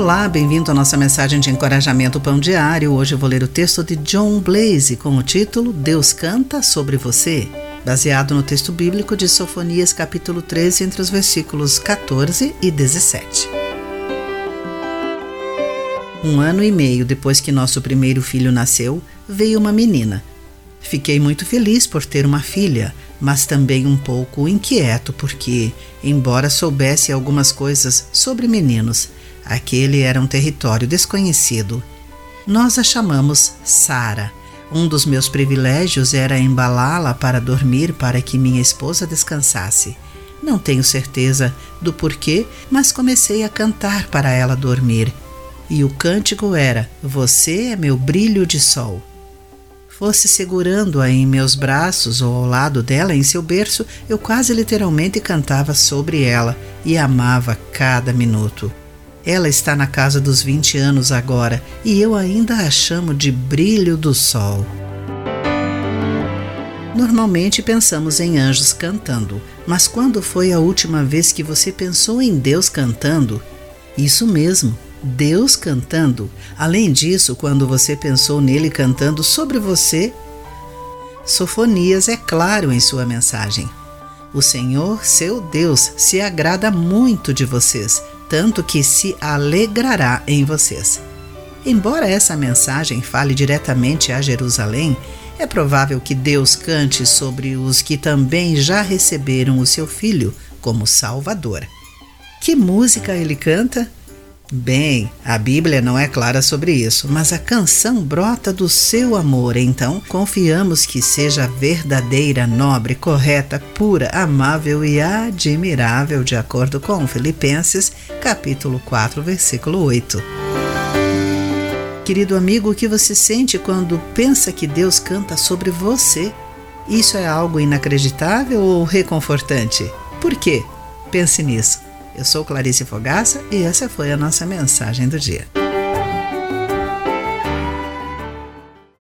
Olá, bem-vindo à nossa mensagem de encorajamento Pão Diário. Hoje vou ler o texto de John Blaze com o título Deus canta sobre você, baseado no texto bíblico de Sofonias, capítulo 13, entre os versículos 14 e 17. Um ano e meio depois que nosso primeiro filho nasceu, veio uma menina. Fiquei muito feliz por ter uma filha, mas também um pouco inquieto porque, embora soubesse algumas coisas sobre meninos, Aquele era um território desconhecido. Nós a chamamos Sara. Um dos meus privilégios era embalá-la para dormir para que minha esposa descansasse. Não tenho certeza do porquê, mas comecei a cantar para ela dormir. E o cântico era: Você é meu brilho de sol. Fosse segurando-a em meus braços ou ao lado dela em seu berço, eu quase literalmente cantava sobre ela e amava cada minuto. Ela está na casa dos 20 anos agora e eu ainda a chamo de brilho do sol. Normalmente pensamos em anjos cantando, mas quando foi a última vez que você pensou em Deus cantando? Isso mesmo, Deus cantando. Além disso, quando você pensou nele cantando sobre você? Sofonias é claro em sua mensagem. O Senhor, seu Deus, se agrada muito de vocês, tanto que se alegrará em vocês. Embora essa mensagem fale diretamente a Jerusalém, é provável que Deus cante sobre os que também já receberam o seu filho como Salvador. Que música ele canta? Bem, a Bíblia não é clara sobre isso, mas a canção brota do seu amor, então confiamos que seja verdadeira, nobre, correta, pura, amável e admirável, de acordo com Filipenses, capítulo 4, versículo 8. Querido amigo, o que você sente quando pensa que Deus canta sobre você? Isso é algo inacreditável ou reconfortante? Por quê? Pense nisso. Eu sou Clarice Fogaça e essa foi a nossa mensagem do dia.